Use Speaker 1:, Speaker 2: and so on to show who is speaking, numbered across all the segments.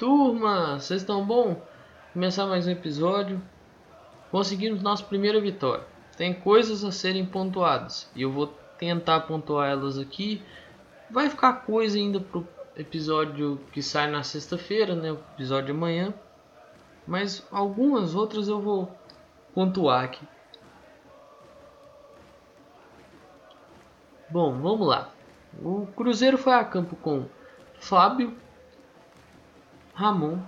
Speaker 1: turma? Vocês estão bom? Começar mais um episódio. Conseguimos nossa primeira vitória. Tem coisas a serem pontuadas e eu vou tentar pontuar elas aqui. Vai ficar coisa ainda pro episódio que sai na sexta-feira, né? O episódio de amanhã. Mas algumas outras eu vou pontuar aqui. Bom, vamos lá. O Cruzeiro foi a campo com Fábio, Ramon,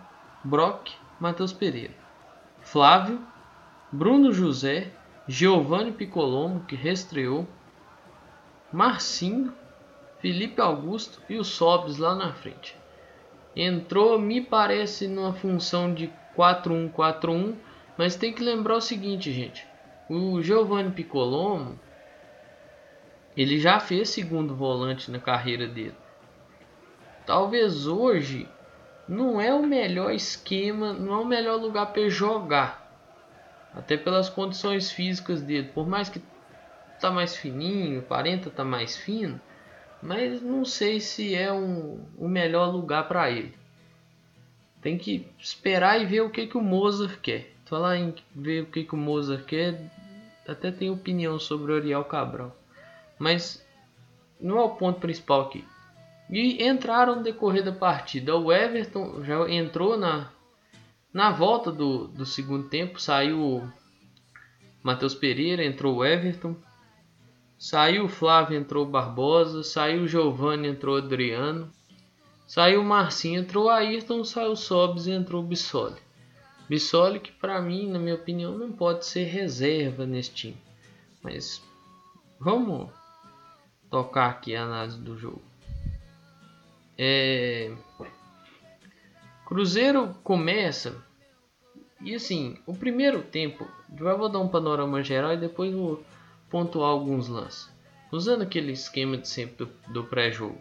Speaker 1: Brock, Matheus Pereira, Flávio, Bruno José, Giovanni Piccolomo, que restreou, Marcinho, Felipe Augusto e o Sobs lá na frente. Entrou, me parece, numa função de 4-1-4-1, mas tem que lembrar o seguinte, gente. O Giovanni Piccolomo ele já fez segundo volante na carreira dele. Talvez hoje não é o melhor esquema, não é o melhor lugar para jogar. Até pelas condições físicas dele. Por mais que tá mais fininho, aparenta tá mais fino, mas não sei se é um, o melhor lugar para ele. Tem que esperar e ver o que, que o Mozart quer. Falar em ver o que, que o Mozart quer, até tem opinião sobre o Ariel Cabral mas não é o ponto principal aqui. E entraram no decorrer da partida. O Everton já entrou na, na volta do, do segundo tempo. Saiu Matheus Pereira, entrou o Everton. Saiu o Flávio, entrou o Barbosa. Saiu o Giovanni, entrou o Adriano. Saiu o Marcinho, entrou o Ayrton. Saiu o Sobs e entrou o Bissoli. Bissoli que para mim, na minha opinião, não pode ser reserva nesse time. Mas vamos tocar aqui a análise do jogo. É... Cruzeiro começa e assim, o primeiro tempo, eu vou dar um panorama geral e depois vou pontuar alguns lances. Usando aquele esquema de sempre do, do pré-jogo.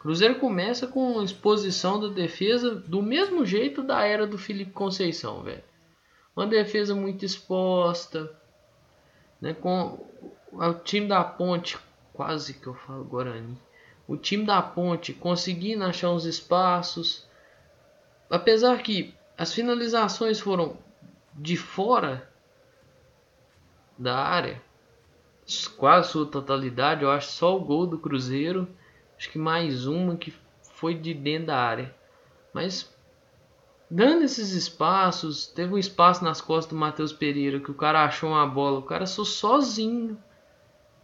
Speaker 1: Cruzeiro começa com exposição da defesa do mesmo jeito da era do Felipe Conceição, velho. Uma defesa muito exposta, né, com o time da Ponte quase que eu falo Guarani. O time da Ponte conseguindo achar uns espaços, apesar que as finalizações foram de fora da área, quase sua totalidade, eu acho só o gol do Cruzeiro, acho que mais uma que foi de dentro da área. Mas dando esses espaços, teve um espaço nas costas do Matheus Pereira que o cara achou uma bola, o cara só sozinho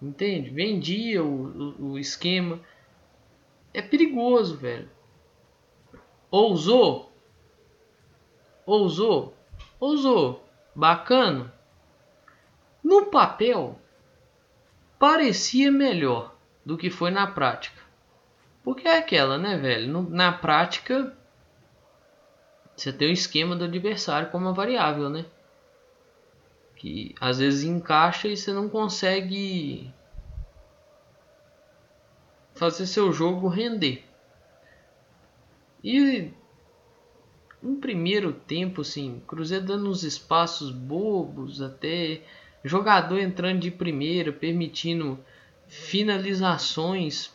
Speaker 1: Entende? Vendia o, o, o esquema. É perigoso, velho. Ousou? Ousou? Ousou. Bacana. No papel, parecia melhor do que foi na prática. Porque é aquela, né, velho? na prática, você tem o esquema do adversário como uma variável, né? que às vezes encaixa e você não consegue fazer seu jogo render. E um primeiro tempo, assim, Cruzeiro dando uns espaços bobos, até jogador entrando de primeira, permitindo finalizações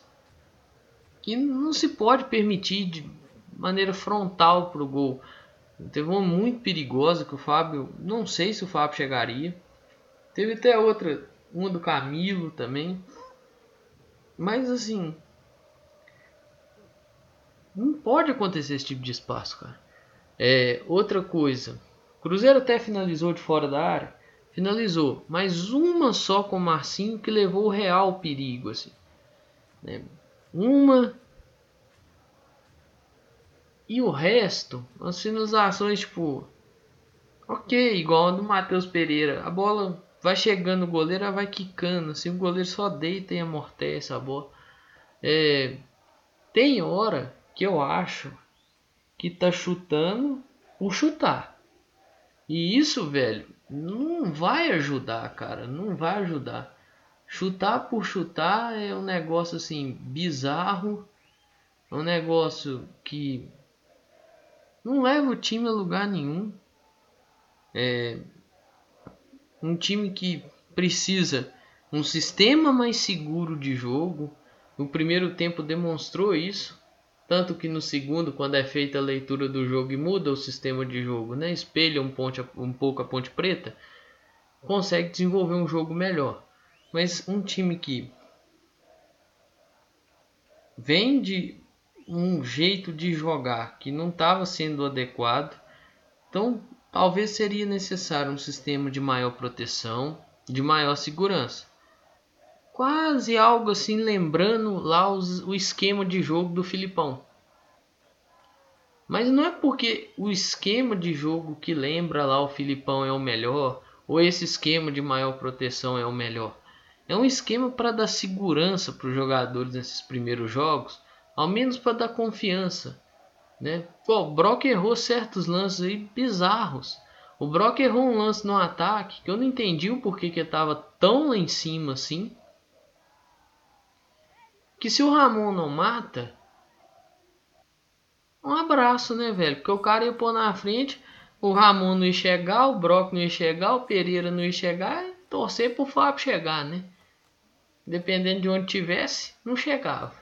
Speaker 1: que não se pode permitir de maneira frontal para o gol. Teve uma muito perigosa que o Fábio, não sei se o Fábio chegaria. Teve até outra, uma do Camilo também. Mas assim, não pode acontecer esse tipo de espaço, cara. É, outra coisa, Cruzeiro até finalizou de fora da área, finalizou, mas uma só com o Marcinho que levou o real perigo, assim. Né? Uma e o resto, as finalizações, tipo, ok, igual a do Matheus Pereira. A bola vai chegando no goleiro, ela vai quicando. Assim, o goleiro só deita e amortece a bola. É, tem hora que eu acho que tá chutando por chutar. E isso, velho, não vai ajudar, cara. Não vai ajudar. Chutar por chutar é um negócio assim bizarro. É um negócio que não leva o time a lugar nenhum. É um time que precisa um sistema mais seguro de jogo. O primeiro tempo demonstrou isso. Tanto que no segundo, quando é feita a leitura do jogo e muda o sistema de jogo, né? espelha um, ponte, um pouco a Ponte Preta, consegue desenvolver um jogo melhor. Mas um time que vem de um jeito de jogar que não estava sendo adequado, então talvez seria necessário um sistema de maior proteção, de maior segurança. Quase algo assim lembrando lá os, o esquema de jogo do Filipão. Mas não é porque o esquema de jogo que lembra lá o Filipão é o melhor, ou esse esquema de maior proteção é o melhor. É um esquema para dar segurança para os jogadores nesses primeiros jogos, ao menos para dar confiança. Né? Pô, o Brock errou certos lances aí bizarros. O Brock errou um lance no ataque que eu não entendi o porquê que estava tão lá em cima assim. Que se o Ramon não mata, um abraço, né, velho? Porque o cara ia pôr na frente, o Ramon não ia chegar, o Brock não ia chegar, o Pereira não ia chegar, e torcer pro Fábio chegar, né? Dependendo de onde tivesse, não chegava.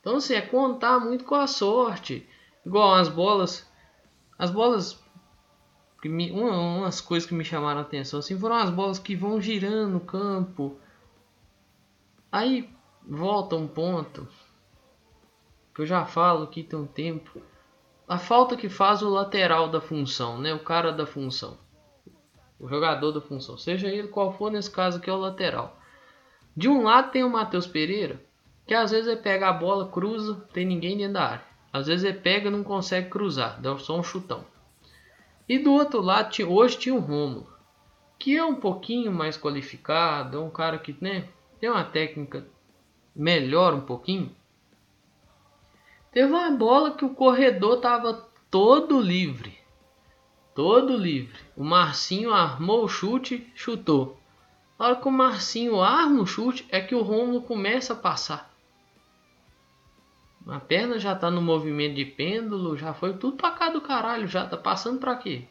Speaker 1: Então, assim, é contar muito com a sorte. Igual as bolas. As bolas. Que me, uma, umas coisas que me chamaram a atenção assim, foram as bolas que vão girando no campo. Aí volta um ponto que eu já falo aqui tem um tempo. A falta que faz o lateral da função, né? O cara da função. O jogador da função. Seja ele qual for, nesse caso aqui é o lateral. De um lado tem o Matheus Pereira, que às vezes ele pega a bola, cruza, tem ninguém dentro da área. Às vezes ele pega e não consegue cruzar, dá só um chutão. E do outro lado, hoje tinha o Romulo, que é um pouquinho mais qualificado, é um cara que né, tem uma técnica melhor um pouquinho. Teve uma bola que o corredor tava todo livre. Todo livre. O Marcinho armou o chute, chutou. Na hora que o Marcinho arma o chute, é que o Romulo começa a passar. A perna já tá no movimento de pêndulo, já foi tudo pra cá do caralho, já tá passando pra quê?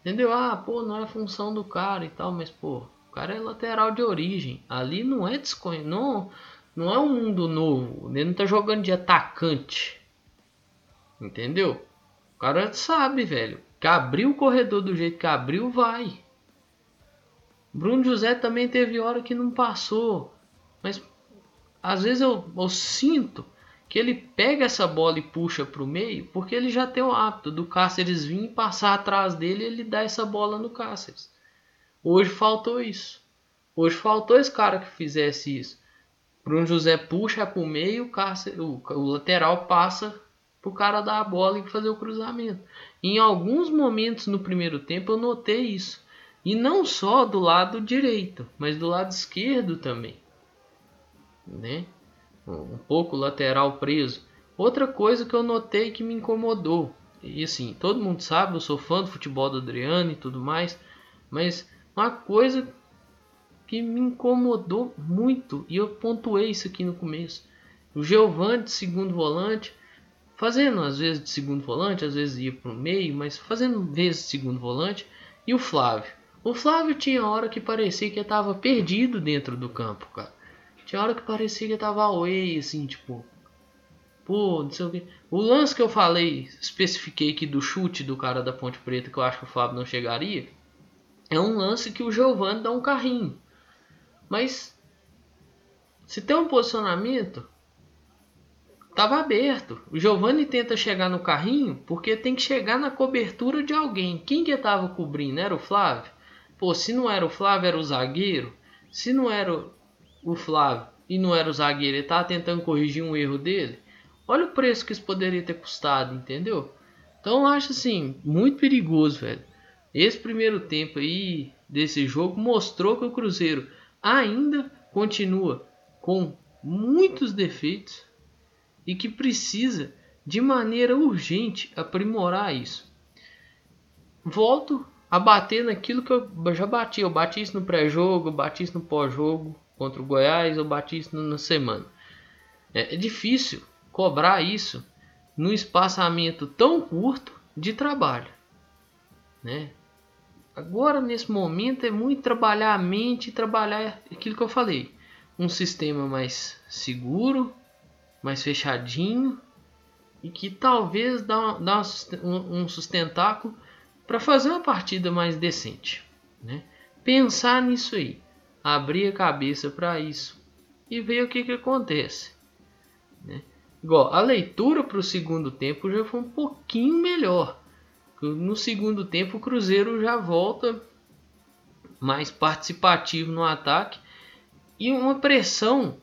Speaker 1: Entendeu? Ah, pô, não é função do cara e tal, mas pô, o cara é lateral de origem. Ali não é desconhecido, não, não é um mundo novo. Ele não tá jogando de atacante. Entendeu? O cara sabe, velho. Que abriu o corredor do jeito que abriu, vai. Bruno José também teve hora que não passou. Mas às vezes eu, eu sinto que ele pega essa bola e puxa para o meio, porque ele já tem o hábito do Cáceres vir e passar atrás dele e ele dá essa bola no Cáceres. Hoje faltou isso. Hoje faltou esse cara que fizesse isso. Bruno José puxa para o meio, o, o lateral passa para o cara dar a bola e fazer o cruzamento. Em alguns momentos no primeiro tempo eu notei isso. E não só do lado direito, mas do lado esquerdo também né? Um pouco lateral preso. Outra coisa que eu notei que me incomodou, e assim, todo mundo sabe, eu sou fã do futebol do Adriano e tudo mais, mas uma coisa que me incomodou muito, e eu pontuei isso aqui no começo. O Giovani de segundo volante, fazendo às vezes de segundo volante, às vezes ia para o meio, mas fazendo vezes de segundo volante, e o Flávio. O Flávio tinha hora que parecia que estava perdido dentro do campo, cara. Tinha hora que parecia que tava away, assim, tipo. Pô, não sei o que. O lance que eu falei, especifiquei aqui do chute do cara da Ponte Preta, que eu acho que o Fábio não chegaria. É um lance que o Giovanni dá um carrinho. Mas. Se tem um posicionamento. Tava aberto. O Giovanni tenta chegar no carrinho porque tem que chegar na cobertura de alguém. Quem que tava cobrindo? Era o Flávio? Pô, se não era o Flávio, era o zagueiro. Se não era o Flávio e não era o zagueiro, ele estava tentando corrigir um erro dele. Olha o preço que isso poderia ter custado, entendeu? Então eu acho assim, muito perigoso, velho. Esse primeiro tempo aí desse jogo mostrou que o Cruzeiro ainda continua com muitos defeitos e que precisa de maneira urgente aprimorar isso. Volto a bater naquilo que eu já bati. Eu bati isso no pré-jogo, bati isso no pós-jogo contra o Goiás, eu bati isso na semana. É, é difícil cobrar isso num espaçamento tão curto de trabalho, né? Agora nesse momento é muito trabalhar a mente, trabalhar aquilo que eu falei, um sistema mais seguro, mais fechadinho e que talvez dá, dá um sustentáculo para fazer uma partida mais decente. Né? Pensar nisso aí, abrir a cabeça para isso e ver o que, que acontece. Né? Igual, a leitura para o segundo tempo já foi um pouquinho melhor. No segundo tempo o Cruzeiro já volta mais participativo no ataque e uma pressão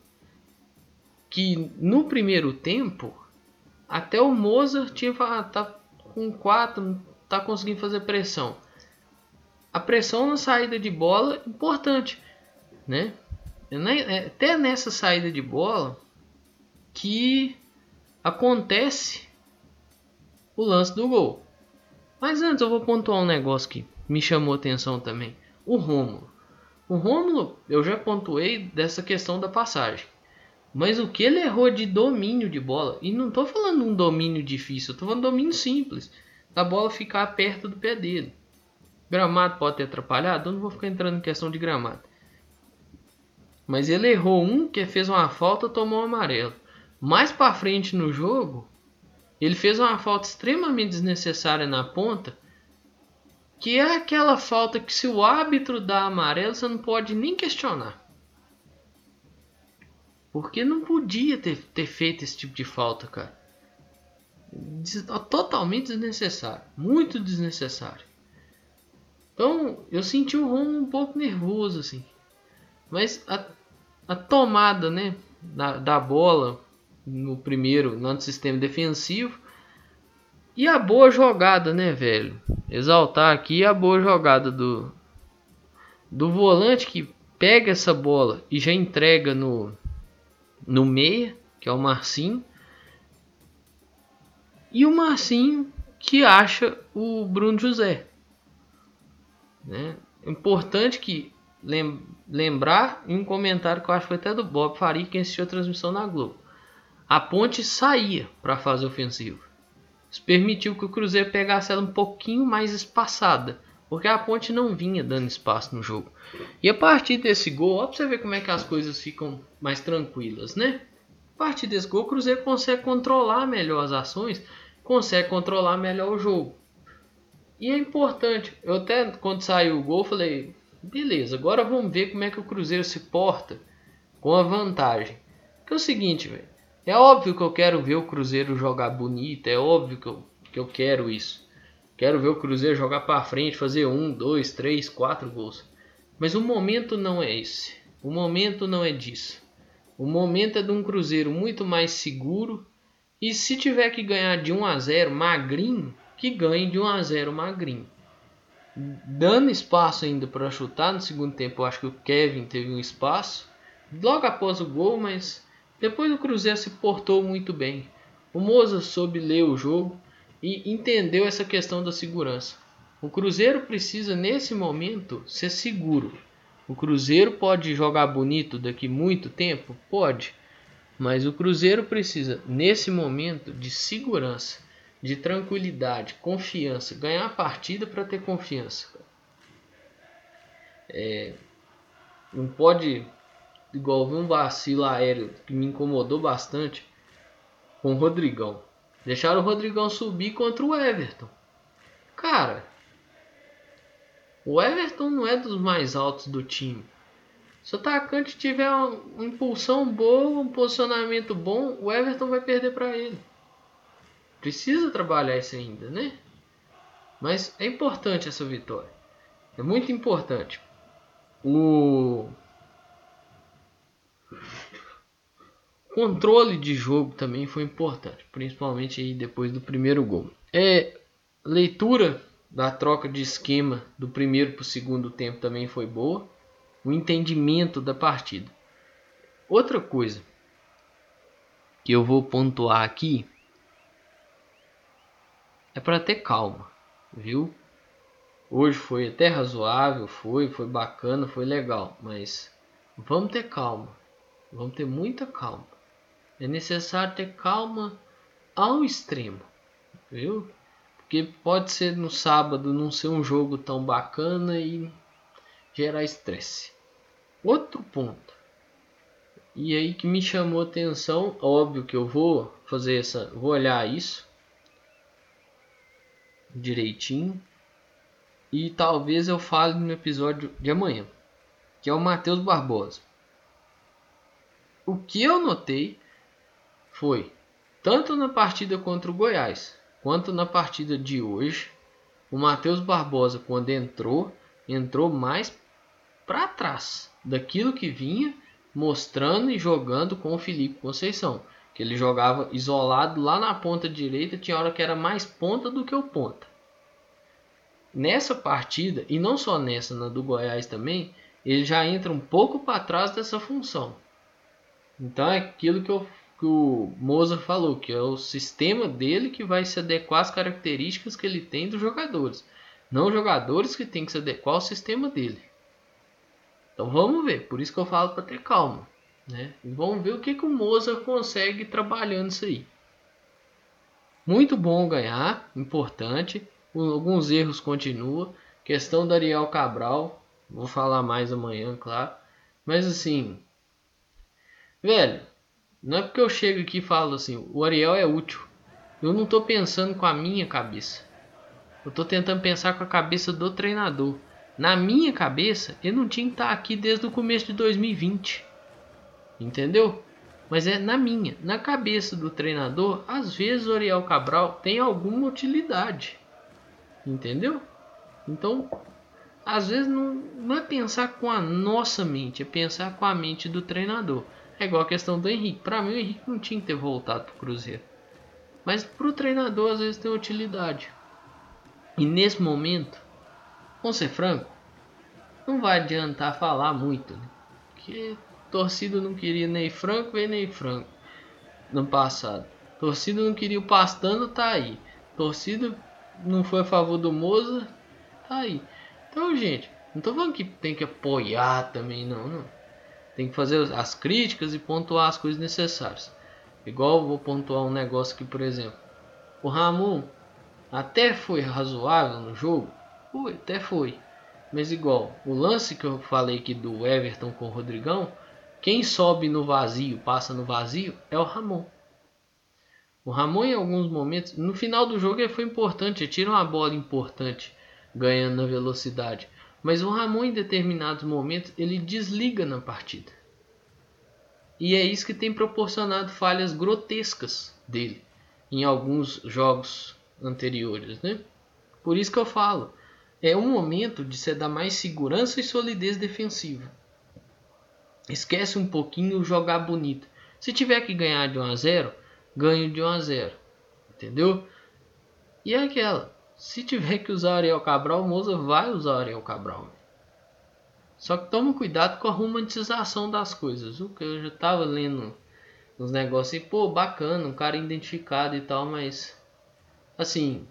Speaker 1: que no primeiro tempo até o Mozart tinha ah, tá com 4, tá conseguindo fazer pressão. A pressão na saída de bola importante, né? É até nessa saída de bola que acontece o lance do gol. Mas antes eu vou pontuar um negócio que me chamou atenção também. O Rômulo. O Rômulo eu já pontuei dessa questão da passagem. Mas o que ele errou de domínio de bola, e não estou falando um domínio difícil, estou falando domínio simples, da bola ficar perto do pé dele. Gramado pode ter atrapalhado, eu não vou ficar entrando em questão de gramado. Mas ele errou um que fez uma falta, tomou um amarelo. Mais para frente no jogo, ele fez uma falta extremamente desnecessária na ponta, que é aquela falta que se o árbitro dá amarelo, você não pode nem questionar. Porque não podia ter, ter feito esse tipo de falta, cara. Totalmente desnecessário. Muito desnecessário. Então, eu senti o Romo um pouco nervoso, assim. Mas a, a tomada, né, da, da bola no primeiro, no sistema defensivo. E a boa jogada, né, velho? Exaltar aqui a boa jogada do, do volante que pega essa bola e já entrega no, no meia, que é o Marcinho. E o Marcinho que acha o Bruno José. Né? É importante que lembrar em um comentário que eu acho que foi até do Bob Faria, que assistiu a transmissão na Globo. A ponte saía para a fase ofensiva. Isso permitiu que o Cruzeiro pegasse ela um pouquinho mais espaçada, porque a ponte não vinha dando espaço no jogo. E a partir desse gol, ó, pra você ver como é que as coisas ficam mais tranquilas, né? A partir desse gol, o Cruzeiro consegue controlar melhor as ações, consegue controlar melhor o jogo. E é importante, eu até quando saiu o gol, falei, beleza, agora vamos ver como é que o Cruzeiro se porta com a vantagem. Que é o seguinte, velho. É óbvio que eu quero ver o Cruzeiro jogar bonito, é óbvio que eu, que eu quero isso. Quero ver o Cruzeiro jogar para frente, fazer um, dois, três, quatro gols. Mas o momento não é esse. O momento não é disso. O momento é de um Cruzeiro muito mais seguro. E se tiver que ganhar de 1 a 0 magrinho, que ganhe de 1 a 0 magrinho. Dando espaço ainda para chutar no segundo tempo, eu acho que o Kevin teve um espaço logo após o gol, mas depois o Cruzeiro se portou muito bem. O Moza soube ler o jogo e entendeu essa questão da segurança. O Cruzeiro precisa nesse momento ser seguro. O Cruzeiro pode jogar bonito daqui muito tempo? Pode. Mas o Cruzeiro precisa nesse momento de segurança, de tranquilidade, confiança, ganhar a partida para ter confiança. É, não pode igual vi um vacilo aéreo que me incomodou bastante com o Rodrigão. Deixaram o Rodrigão subir contra o Everton. Cara, o Everton não é dos mais altos do time. Se o atacante tiver uma impulsão boa, um posicionamento bom, o Everton vai perder para ele. Precisa trabalhar isso ainda, né? Mas é importante essa vitória. É muito importante. O controle de jogo também foi importante, principalmente aí depois do primeiro gol. É leitura da troca de esquema do primeiro para o segundo tempo também foi boa. O entendimento da partida. Outra coisa que eu vou pontuar aqui é para ter calma, viu? Hoje foi até razoável, foi, foi bacana, foi legal, mas vamos ter calma. Vamos ter muita calma. É necessário ter calma ao extremo, viu? Porque pode ser no sábado não ser um jogo tão bacana e gerar estresse. Outro ponto. E aí que me chamou atenção, óbvio que eu vou fazer essa, vou olhar isso direitinho e talvez eu fale no episódio de amanhã, que é o Matheus Barbosa. O que eu notei foi tanto na partida contra o Goiás quanto na partida de hoje, o Matheus Barbosa quando entrou, entrou mais para trás daquilo que vinha mostrando e jogando com o Felipe Conceição. Que ele jogava isolado lá na ponta direita, tinha hora que era mais ponta do que o ponta. Nessa partida, e não só nessa, na do Goiás também, ele já entra um pouco para trás dessa função. Então é aquilo que, eu, que o Moza falou, que é o sistema dele que vai se adequar às características que ele tem dos jogadores. Não jogadores que tem que se adequar ao sistema dele. Então vamos ver, por isso que eu falo para ter calma. Né? Vamos ver o que, que o Moza consegue trabalhando isso aí. Muito bom ganhar, importante. Alguns erros continuam. Questão do Ariel Cabral, vou falar mais amanhã, claro. Mas assim, velho, não é porque eu chego aqui e falo assim, o Ariel é útil. Eu não estou pensando com a minha cabeça. Eu estou tentando pensar com a cabeça do treinador. Na minha cabeça, ele não tinha que estar aqui desde o começo de 2020. Entendeu? Mas é na minha, na cabeça do treinador, às vezes o Ariel Cabral tem alguma utilidade. Entendeu? Então, às vezes não, não é pensar com a nossa mente, é pensar com a mente do treinador. É igual a questão do Henrique. Para mim, o Henrique não tinha que ter voltado para o Cruzeiro. Mas para o treinador, às vezes tem utilidade. E nesse momento, Vamos ser franco, não vai adiantar falar muito, né? Porque torcida não queria nem Franco, nem Franco no passado. Torcida não queria o Pastano, tá aí. Torcida não foi a favor do Moza, tá aí. Então, gente, não tô falando que tem que apoiar também, não, não. Tem que fazer as críticas e pontuar as coisas necessárias. Igual vou pontuar um negócio aqui, por exemplo. O Ramon até foi razoável no jogo, foi, até foi. Mas igual, o lance que eu falei aqui do Everton com o Rodrigão, quem sobe no vazio, passa no vazio, é o Ramon. O Ramon em alguns momentos, no final do jogo ele foi importante, ele tira uma bola importante, ganhando na velocidade. Mas o Ramon em determinados momentos ele desliga na partida. E é isso que tem proporcionado falhas grotescas dele em alguns jogos anteriores, né? Por isso que eu falo, é um momento de se dar mais segurança e solidez defensiva. Esquece um pouquinho jogar bonito. Se tiver que ganhar de 1 a 0, ganho de 1 a 0. Entendeu? E é aquela, se tiver que usar Ariel Cabral, Moza vai usar Ariel Cabral. Só que toma cuidado com a romantização das coisas. O que eu já tava lendo uns negócios e pô, bacana, um cara identificado e tal, mas assim,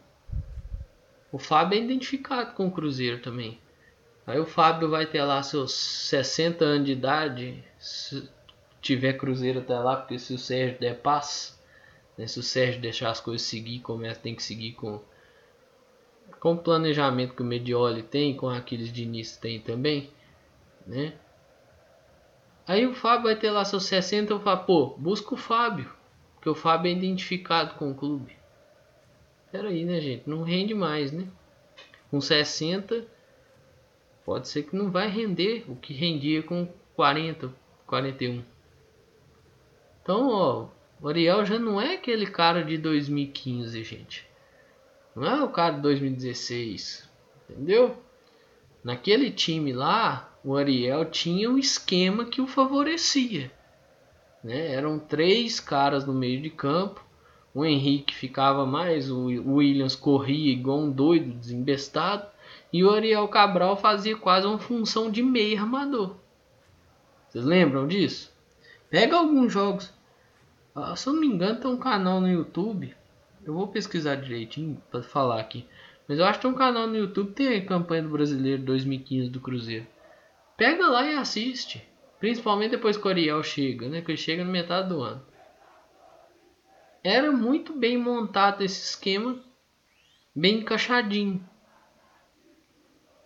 Speaker 1: o Fábio é identificado com o Cruzeiro também. Aí o Fábio vai ter lá seus 60 anos de idade, se tiver Cruzeiro até lá, porque se o Sérgio der paz, né, se o Sérgio deixar as coisas seguir, começa tem que seguir com com o planejamento que o Medioli tem, com aqueles de início tem também, né? Aí o Fábio vai ter lá seus 60, eu falo, pô, busca o Fábio, porque o Fábio é identificado com o clube. Pera aí, né, gente? Não rende mais, né? Com 60, pode ser que não vai render o que rendia com 40, 41. Então, ó, o Ariel já não é aquele cara de 2015, gente. Não é o cara de 2016, entendeu? Naquele time lá, o Ariel tinha um esquema que o favorecia. Né? Eram três caras no meio de campo o Henrique ficava mais, o Williams corria igual um doido, desembestado, e o Ariel Cabral fazia quase uma função de meio armador. Vocês lembram disso? Pega alguns jogos. Ah, se eu não me engano, tem um canal no YouTube. Eu vou pesquisar direitinho para falar aqui. Mas eu acho que tem um canal no YouTube tem a campanha do Brasileiro 2015 do Cruzeiro. Pega lá e assiste. Principalmente depois que o Ariel chega, né? Que ele chega na metade do ano era muito bem montado esse esquema, bem encaixadinho.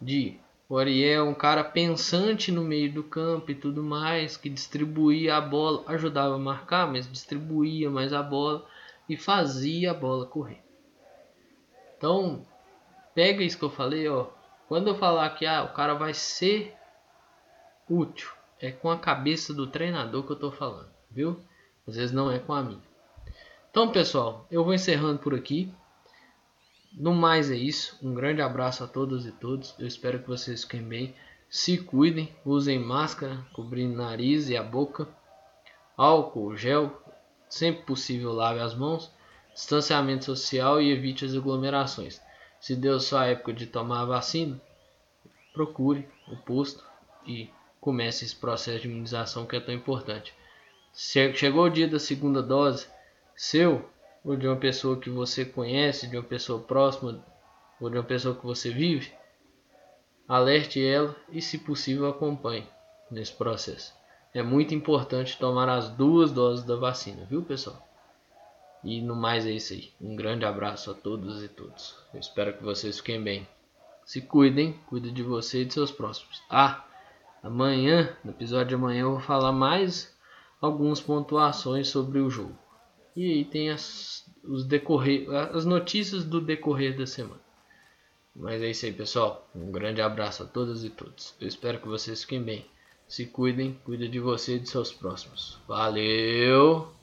Speaker 1: De O Ariel é um cara pensante no meio do campo e tudo mais, que distribuía a bola, ajudava a marcar, mas distribuía mais a bola e fazia a bola correr. Então, pega isso que eu falei, ó. Quando eu falar que ah, o cara vai ser útil, é com a cabeça do treinador que eu tô falando, viu? Às vezes não é com a minha. Então, pessoal, eu vou encerrando por aqui. No mais é isso. Um grande abraço a todas e todos. Eu espero que vocês fiquem bem. Se cuidem, usem máscara, cobrindo o nariz e a boca, álcool, gel, sempre possível lave as mãos, distanciamento social e evite as aglomerações. Se deu sua época de tomar a vacina, procure o posto e comece esse processo de imunização que é tão importante. Chegou o dia da segunda dose, seu ou de uma pessoa que você conhece, de uma pessoa próxima ou de uma pessoa que você vive, alerte ela e, se possível, acompanhe nesse processo. É muito importante tomar as duas doses da vacina, viu, pessoal? E no mais é isso aí. Um grande abraço a todos e todos. Eu espero que vocês fiquem bem. Se cuidem, cuide de você e de seus próximos. Ah, amanhã, no episódio de amanhã, eu vou falar mais algumas pontuações sobre o jogo. E aí tem as, os decorrer, as notícias do decorrer da semana. Mas é isso aí, pessoal. Um grande abraço a todas e todos. Eu espero que vocês fiquem bem. Se cuidem, cuida de você e de seus próximos. Valeu!